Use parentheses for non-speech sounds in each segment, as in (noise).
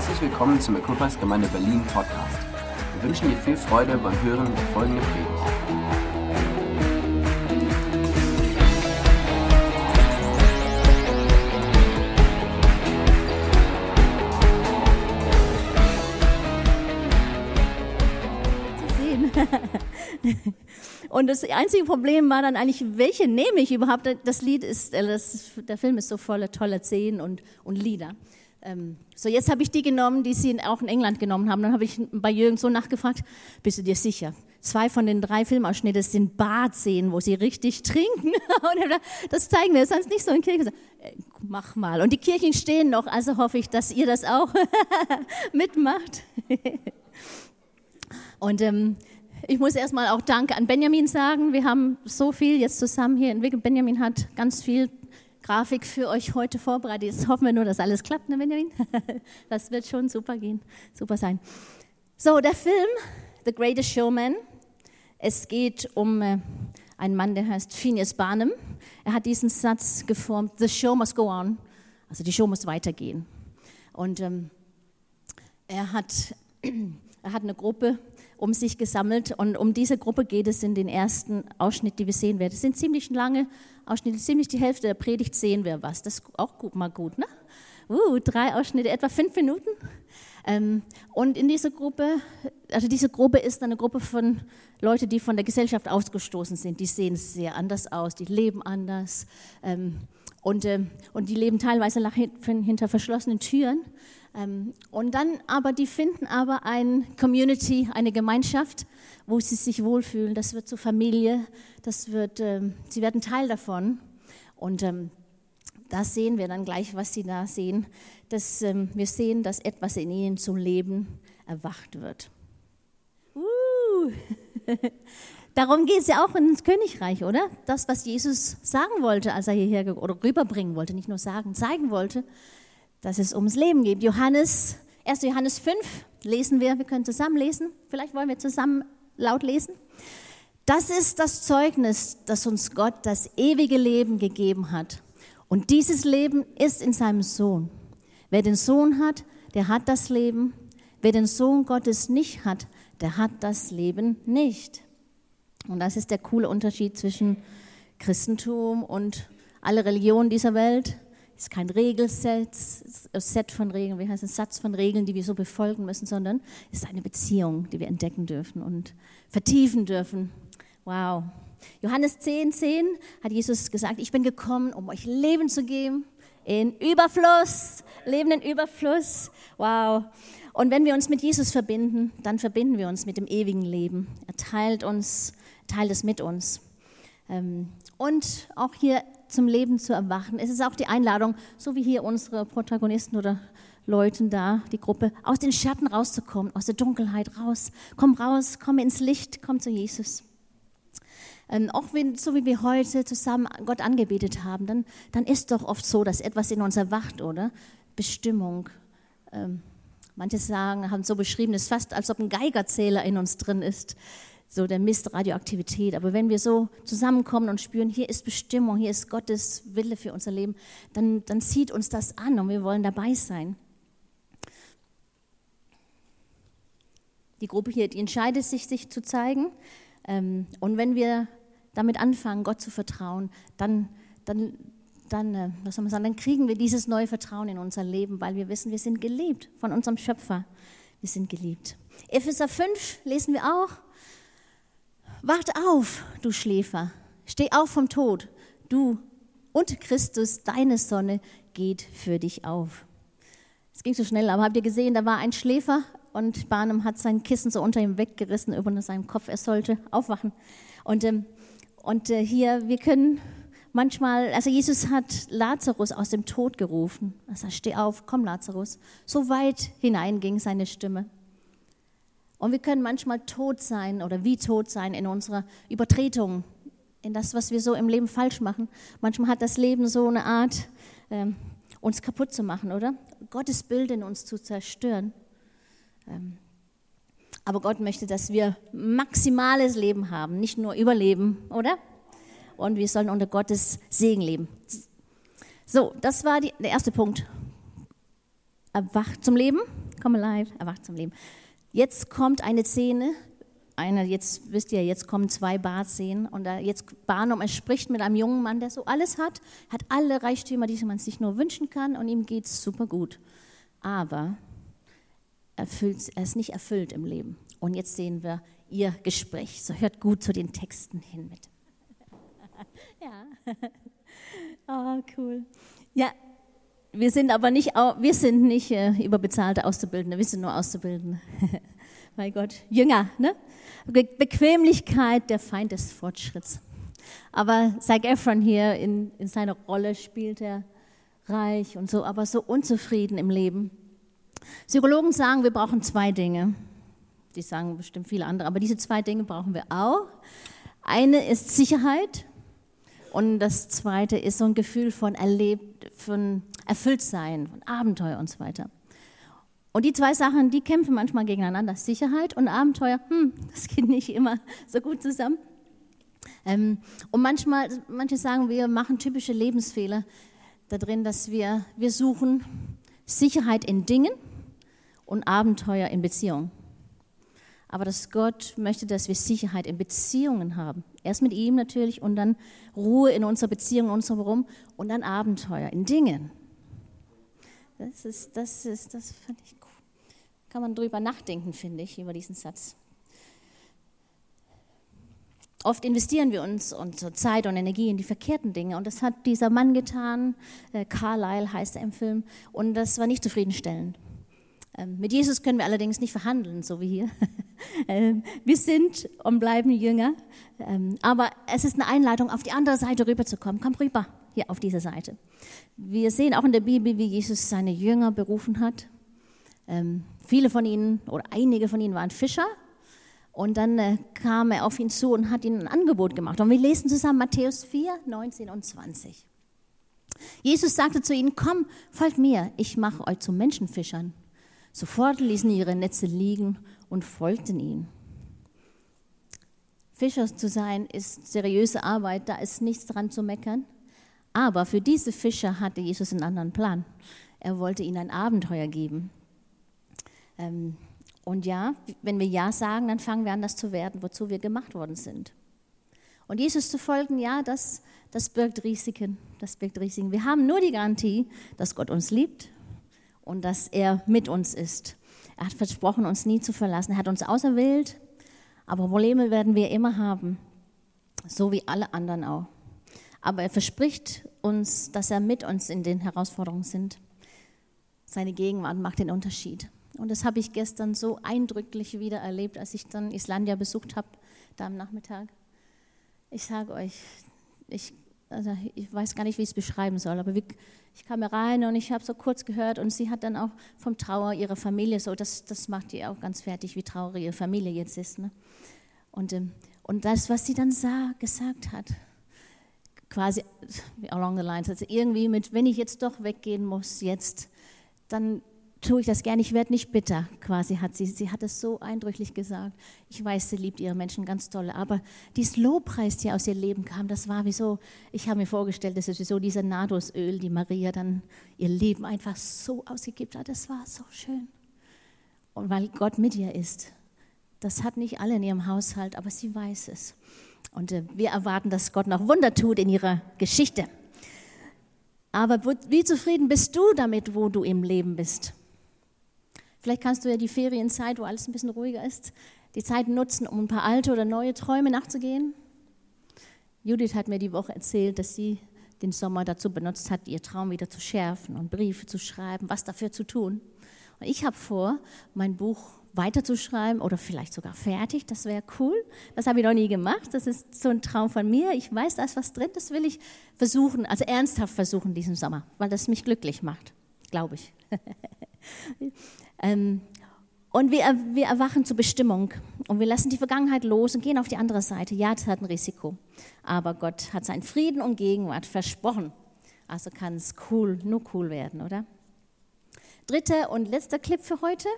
Herzlich willkommen zum Equippers Gemeinde Berlin Podcast. Wir wünschen dir viel Freude beim Hören der folgenden Predigt. (laughs) Und das einzige Problem war dann eigentlich, welche nehme ich überhaupt? Das Lied ist, äh, das, der Film ist so voller toller Szenen und, und Lieder. Ähm, so, jetzt habe ich die genommen, die sie auch in England genommen haben. Dann habe ich bei Jürgen so nachgefragt, bist du dir sicher? Zwei von den drei Filmausschnitten sind Badszenen, wo sie richtig trinken. (laughs) Und das zeigen wir sonst nicht so in Kirchen. Äh, Mach mal. Und die Kirchen stehen noch, also hoffe ich, dass ihr das auch (laughs) mitmacht. (laughs) Und ähm, ich muss erstmal auch Danke an Benjamin sagen. Wir haben so viel jetzt zusammen hier entwickelt. Benjamin hat ganz viel Grafik für euch heute vorbereitet. Jetzt hoffen wir nur, dass alles klappt, ne Benjamin? (laughs) Das wird schon super gehen, super sein. So, der Film The Greatest Showman. Es geht um äh, einen Mann, der heißt Phineas Barnum. Er hat diesen Satz geformt: The show must go on. Also die Show muss weitergehen. Und ähm, er hat (clears throat) er hat eine Gruppe um sich gesammelt und um diese Gruppe geht es in den ersten Ausschnitt, die wir sehen werden. Das sind ziemlich lange Ausschnitte, ziemlich die Hälfte der Predigt sehen wir was. Das ist auch gut, mal gut, ne? Uh, drei Ausschnitte, etwa fünf Minuten. Ähm, und in dieser Gruppe, also diese Gruppe ist eine Gruppe von Leuten, die von der Gesellschaft ausgestoßen sind. Die sehen sehr anders aus, die leben anders ähm, und, äh, und die leben teilweise hinter verschlossenen Türen. Ähm, und dann aber, die finden aber eine Community, eine Gemeinschaft, wo sie sich wohlfühlen. Das wird zur Familie, das wird, ähm, sie werden Teil davon. Und ähm, da sehen wir dann gleich, was sie da sehen. Dass, ähm, wir sehen, dass etwas in ihnen zum Leben erwacht wird. Uh. (laughs) Darum geht es ja auch ins Königreich, oder? Das, was Jesus sagen wollte, als er hierher oder rüberbringen wollte, nicht nur sagen, zeigen wollte, dass es ums Leben geht. Johannes, 1. Johannes 5 lesen wir, wir können zusammen lesen. Vielleicht wollen wir zusammen laut lesen. Das ist das Zeugnis, das uns Gott das ewige Leben gegeben hat. Und dieses Leben ist in seinem Sohn. Wer den Sohn hat, der hat das Leben. Wer den Sohn Gottes nicht hat, der hat das Leben nicht. Und das ist der coole Unterschied zwischen Christentum und alle Religionen dieser Welt. Es ist kein Regelset, Set von Regeln, wie heißt es, Satz von Regeln, die wir so befolgen müssen, sondern es ist eine Beziehung, die wir entdecken dürfen und vertiefen dürfen. Wow. Johannes 10, 10 hat Jesus gesagt, ich bin gekommen, um euch Leben zu geben, in Überfluss, Leben in Überfluss. Wow. Und wenn wir uns mit Jesus verbinden, dann verbinden wir uns mit dem ewigen Leben. Er teilt uns, teilt es mit uns. Und auch hier zum Leben zu erwachen. Es ist auch die Einladung, so wie hier unsere Protagonisten oder Leuten da, die Gruppe, aus den Schatten rauszukommen, aus der Dunkelheit raus. Komm raus, komm ins Licht, komm zu Jesus. Ähm, auch wenn, so wie wir heute zusammen Gott angebetet haben, dann, dann ist doch oft so, dass etwas in uns erwacht, oder? Bestimmung. Ähm, manche sagen, haben so beschrieben, es ist fast, als ob ein Geigerzähler in uns drin ist so der Mist Radioaktivität. Aber wenn wir so zusammenkommen und spüren, hier ist Bestimmung, hier ist Gottes Wille für unser Leben, dann, dann zieht uns das an und wir wollen dabei sein. Die Gruppe hier, die entscheidet sich, sich zu zeigen. Ähm, und wenn wir damit anfangen, Gott zu vertrauen, dann, dann, dann, was soll man sagen, dann kriegen wir dieses neue Vertrauen in unser Leben, weil wir wissen, wir sind geliebt von unserem Schöpfer. Wir sind geliebt. Epheser 5 lesen wir auch. Wacht auf, du Schläfer, steh auf vom Tod, du und Christus, deine Sonne geht für dich auf. Es ging so schnell, aber habt ihr gesehen, da war ein Schläfer und Barnum hat sein Kissen so unter ihm weggerissen über seinem Kopf, er sollte aufwachen. Und, ähm, und äh, hier, wir können manchmal, also Jesus hat Lazarus aus dem Tod gerufen. Er sagt, steh auf, komm Lazarus. So weit hinein ging seine Stimme. Und wir können manchmal tot sein oder wie tot sein in unserer Übertretung, in das, was wir so im Leben falsch machen. Manchmal hat das Leben so eine Art, ähm, uns kaputt zu machen, oder? Gottes Bild in uns zu zerstören. Ähm, aber Gott möchte, dass wir maximales Leben haben, nicht nur Überleben, oder? Und wir sollen unter Gottes Segen leben. So, das war die, der erste Punkt. Erwacht zum Leben, come alive, erwacht zum Leben. Jetzt kommt eine Szene, eine, jetzt wisst ihr, jetzt kommen zwei Barszenen und da jetzt Barnum, er spricht mit einem jungen Mann, der so alles hat, hat alle Reichtümer, die man sich nur wünschen kann und ihm geht es super gut. Aber erfüllt, er ist nicht erfüllt im Leben. Und jetzt sehen wir ihr Gespräch. So hört gut zu den Texten hin mit. (laughs) ja. (laughs) oh, cool. Ja, wir sind aber nicht, wir sind nicht äh, überbezahlte Auszubildende, wir sind nur Auszubildende. (laughs) mein Gott, Jünger, ne? Bequemlichkeit, der Feind des Fortschritts. Aber Zac Efron hier in, in seiner Rolle spielt er reich und so, aber so unzufrieden im Leben. Psychologen sagen, wir brauchen zwei Dinge. Die sagen bestimmt viele andere, aber diese zwei Dinge brauchen wir auch. Eine ist Sicherheit und das zweite ist so ein Gefühl von erlebt, von Erfülltsein, von Abenteuer und so weiter. Und die zwei Sachen, die kämpfen manchmal gegeneinander. Sicherheit und Abenteuer, hm, das geht nicht immer so gut zusammen. Ähm, und manchmal, manche sagen, wir machen typische Lebensfehler da drin, dass wir, wir suchen Sicherheit in Dingen und Abenteuer in Beziehungen. Aber dass Gott möchte, dass wir Sicherheit in Beziehungen haben. Erst mit ihm natürlich und dann Ruhe in unserer Beziehung, in unserem Rum und dann Abenteuer in Dingen. Das ist, das ist, das fand ich cool. Kann man drüber nachdenken, finde ich, über diesen Satz. Oft investieren wir uns unsere Zeit und Energie in die verkehrten Dinge und das hat dieser Mann getan, äh, Carlyle heißt er im Film, und das war nicht zufriedenstellend. Ähm, mit Jesus können wir allerdings nicht verhandeln, so wie hier. (laughs) Ähm, wir sind und bleiben Jünger, ähm, aber es ist eine Einladung, auf die andere Seite rüberzukommen. Komm rüber, hier auf diese Seite. Wir sehen auch in der Bibel, wie Jesus seine Jünger berufen hat. Viele von ihnen oder einige von ihnen waren Fischer und dann äh, kam er auf ihn zu und hat ihnen ein Angebot gemacht. Und wir lesen zusammen Matthäus 4, 19 und 20. Jesus sagte zu ihnen, komm, folgt mir, ich mache euch zu Menschenfischern. Sofort ließen ihre Netze liegen und folgten ihm. Fischer zu sein ist seriöse Arbeit, da ist nichts dran zu meckern. Aber für diese Fischer hatte Jesus einen anderen Plan. Er wollte ihnen ein Abenteuer geben. Ähm, und ja, wenn wir Ja sagen, dann fangen wir an, das zu werden, wozu wir gemacht worden sind. Und Jesus zu folgen, ja, das, das birgt Risiken. Das birgt Risiken. Wir haben nur die Garantie, dass Gott uns liebt und dass er mit uns ist. Er hat versprochen, uns nie zu verlassen. Er hat uns auserwählt, aber Probleme werden wir immer haben, so wie alle anderen auch. Aber er verspricht uns, dass er mit uns in den Herausforderungen sind. Seine Gegenwart macht den Unterschied. Und das habe ich gestern so eindrücklich wieder erlebt, als ich dann Islandia besucht habe, da am Nachmittag. Ich sage euch, ich, also ich weiß gar nicht, wie ich es beschreiben soll, aber wie, ich kam rein und ich habe so kurz gehört und sie hat dann auch vom Trauer ihrer Familie so, das, das macht ihr auch ganz fertig, wie traurig ihre Familie jetzt ist. Ne? Und, ähm, und das, was sie dann sah, gesagt hat, quasi along the lines, also irgendwie mit, wenn ich jetzt doch weggehen muss, jetzt, dann tue ich das gerne, ich werde nicht bitter, quasi hat sie. Sie hat es so eindrücklich gesagt. Ich weiß, sie liebt ihre Menschen ganz toll, aber dieses Lobpreis, der aus ihr Leben kam, das war wie so, ich habe mir vorgestellt, das ist wie so dieser Nadosöl, die Maria dann ihr Leben einfach so ausgegibt hat. Das war so schön. Und weil Gott mit ihr ist. Das hat nicht alle in ihrem Haushalt, aber sie weiß es. Und äh, wir erwarten, dass Gott noch Wunder tut in ihrer Geschichte. Aber wie zufrieden bist du damit, wo du im Leben bist? Vielleicht kannst du ja die Ferienzeit, wo alles ein bisschen ruhiger ist, die Zeit nutzen, um ein paar alte oder neue Träume nachzugehen. Judith hat mir die Woche erzählt, dass sie den Sommer dazu benutzt hat, ihr Traum wieder zu schärfen und Briefe zu schreiben, was dafür zu tun. Und ich habe vor, mein Buch weiterzuschreiben oder vielleicht sogar fertig. Das wäre cool. Das habe ich noch nie gemacht. Das ist so ein Traum von mir. Ich weiß, da ist was drin. Das will ich versuchen, also ernsthaft versuchen diesen Sommer, weil das mich glücklich macht, glaube ich. (laughs) Ähm, und wir, wir erwachen zur Bestimmung und wir lassen die Vergangenheit los und gehen auf die andere Seite. Ja, das hat ein Risiko, aber Gott hat seinen Frieden und Gegenwart versprochen. Also kann es cool, nur cool werden, oder? Dritter und letzter Clip für heute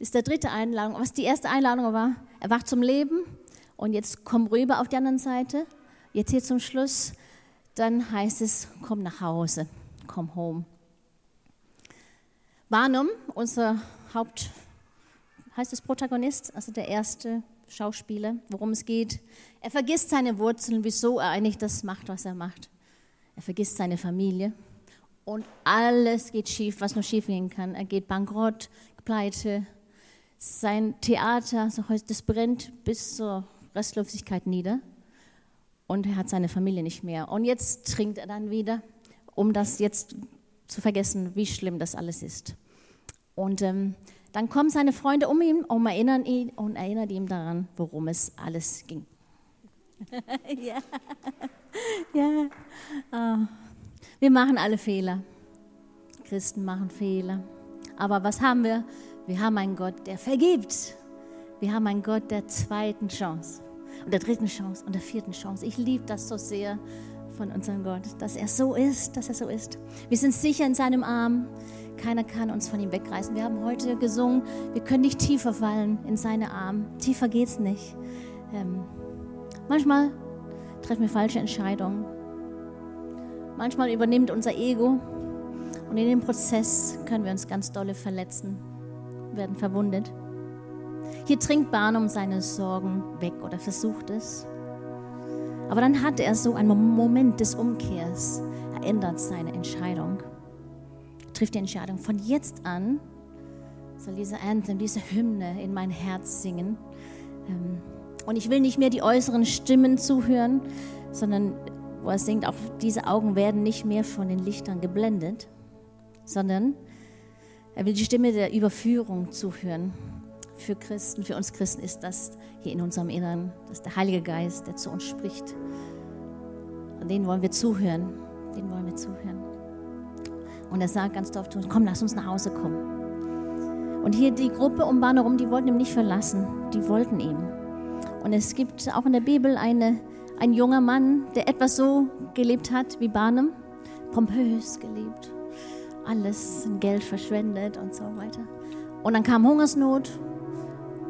ist der dritte Einladung. Was die erste Einladung war, erwacht zum Leben und jetzt komm rüber auf die andere Seite. Jetzt hier zum Schluss, dann heißt es, komm nach Hause, komm home. Barnum, unser Haupt, heißt es Protagonist, also der erste Schauspieler, worum es geht. Er vergisst seine Wurzeln, wieso er eigentlich das macht, was er macht. Er vergisst seine Familie und alles geht schief, was nur schief gehen kann. Er geht bankrott, pleite. Sein Theater, das brennt bis zur Restlosigkeit nieder und er hat seine Familie nicht mehr. Und jetzt trinkt er dann wieder, um das jetzt zu vergessen, wie schlimm das alles ist. Und ähm, dann kommen seine Freunde um ihn und erinnern ihn und erinnern ihn daran, worum es alles ging. (laughs) ja, ja. Oh. Wir machen alle Fehler. Christen machen Fehler. Aber was haben wir? Wir haben einen Gott, der vergibt. Wir haben einen Gott der zweiten Chance und der dritten Chance und der vierten Chance. Ich liebe das so sehr von unserem Gott, dass er so ist, dass er so ist. Wir sind sicher in seinem Arm. Keiner kann uns von ihm wegreißen. Wir haben heute gesungen, wir können nicht tiefer fallen in seine Arme. Tiefer geht's nicht. Ähm, manchmal treffen wir falsche Entscheidungen. Manchmal übernimmt unser Ego und in dem Prozess können wir uns ganz dolle verletzen, werden verwundet. Hier trinkt Barnum seine Sorgen weg oder versucht es. Aber dann hat er so einen Moment des Umkehrs. Er ändert seine Entscheidung, trifft die Entscheidung. Von jetzt an soll diese Anthem, diese Hymne in mein Herz singen. Ähm, und ich will nicht mehr die äußeren Stimmen zuhören, sondern wo er singt, auch diese Augen werden nicht mehr von den Lichtern geblendet, sondern er will die Stimme der Überführung zuhören für Christen, für uns Christen ist das hier in unserem Inneren, das ist der Heilige Geist, der zu uns spricht. Und den wollen wir zuhören, den wollen wir zuhören. Und er sagt ganz oft zu uns, komm, lass uns nach Hause kommen. Und hier die Gruppe um Barnum, die wollten ihn nicht verlassen, die wollten ihn. Und es gibt auch in der Bibel eine, ein junger Mann, der etwas so gelebt hat wie Barnum, pompös gelebt, alles in Geld verschwendet und so weiter. Und dann kam Hungersnot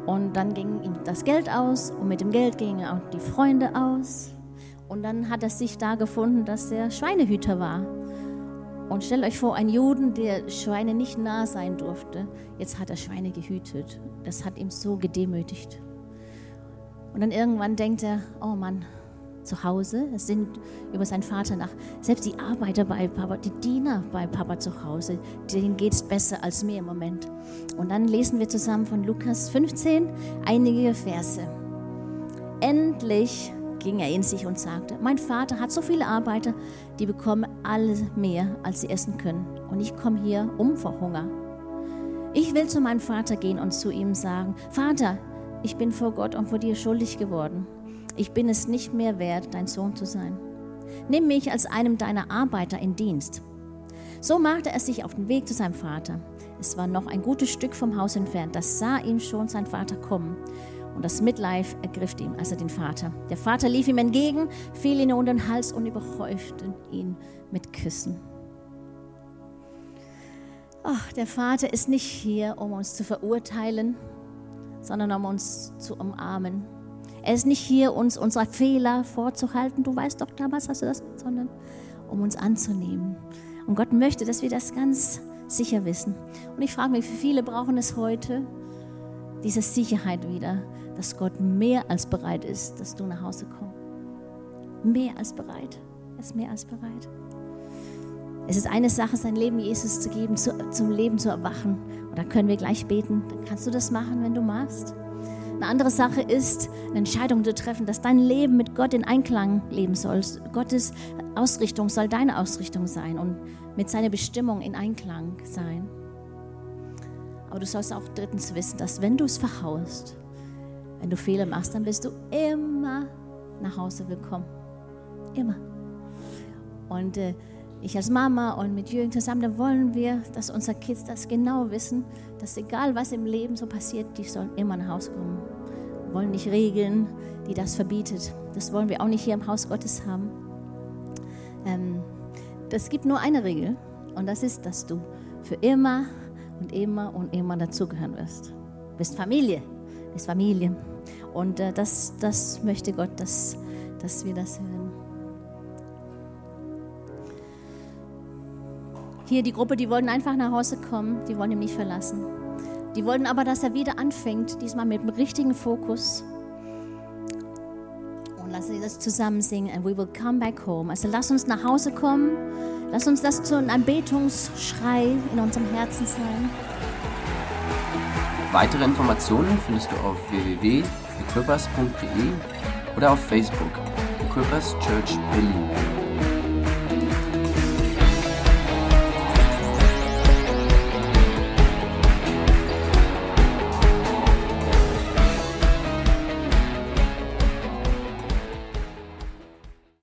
und dann ging ihm das Geld aus und mit dem Geld gingen auch die Freunde aus. Und dann hat er sich da gefunden, dass er Schweinehüter war. Und stellt euch vor, ein Juden, der Schweine nicht nah sein durfte, jetzt hat er Schweine gehütet. Das hat ihm so gedemütigt. Und dann irgendwann denkt er, oh Mann, zu Hause, es sind über seinen Vater nach. Selbst die Arbeiter bei Papa, die Diener bei Papa zu Hause, denen geht es besser als mir im Moment. Und dann lesen wir zusammen von Lukas 15 einige Verse. Endlich ging er in sich und sagte, mein Vater hat so viele Arbeiter, die bekommen alle mehr, als sie essen können. Und ich komme hier um vor Hunger. Ich will zu meinem Vater gehen und zu ihm sagen, Vater, ich bin vor Gott und vor dir schuldig geworden ich bin es nicht mehr wert, dein Sohn zu sein. Nimm mich als einem deiner Arbeiter in Dienst. So machte er sich auf den Weg zu seinem Vater. Es war noch ein gutes Stück vom Haus entfernt. Das sah ihm schon sein Vater kommen. Und das Mitleid ergriff ihm, also den Vater. Der Vater lief ihm entgegen, fiel ihm unter den Hals und überhäufte ihn mit Küssen. Ach, der Vater ist nicht hier, um uns zu verurteilen, sondern um uns zu umarmen er ist nicht hier, uns unsere Fehler vorzuhalten. Du weißt doch, damals hast du das, sondern um uns anzunehmen. Und Gott möchte, dass wir das ganz sicher wissen. Und ich frage mich, wie viele brauchen es heute, diese Sicherheit wieder, dass Gott mehr als bereit ist, dass du nach Hause kommst. Mehr als bereit. Er ist mehr als bereit. Es ist eine Sache, sein Leben Jesus zu geben, zu, zum Leben zu erwachen. Und da können wir gleich beten. Dann kannst du das machen, wenn du magst. Eine andere Sache ist, eine Entscheidung zu treffen, dass dein Leben mit Gott in Einklang leben soll. Gottes Ausrichtung soll deine Ausrichtung sein und mit seiner Bestimmung in Einklang sein. Aber du sollst auch drittens wissen, dass wenn du es verhaust, wenn du Fehler machst, dann bist du immer nach Hause willkommen. Immer. Und äh, ich als Mama und mit Jürgen zusammen, da wollen wir, dass unsere Kids das genau wissen, dass egal was im Leben so passiert, die sollen immer nach Hause kommen. Wir wollen nicht Regeln, die das verbietet. Das wollen wir auch nicht hier im Haus Gottes haben. Ähm, das gibt nur eine Regel und das ist, dass du für immer und immer und immer dazugehören wirst. Du bist Familie, du bist Familie. Und äh, das, das möchte Gott, dass, dass wir das hören. Hier die Gruppe, die wollten einfach nach Hause kommen, die wollen ihn nicht verlassen. Die wollten aber, dass er wieder anfängt, diesmal mit dem richtigen Fokus. Und lass uns das zusammen singen. And we will come back home. Also lass uns nach Hause kommen. Lass uns das zu einem Anbetungsschrei in unserem Herzen sein. Weitere Informationen findest du auf www.equippers.de oder auf Facebook Equippers Church Berlin.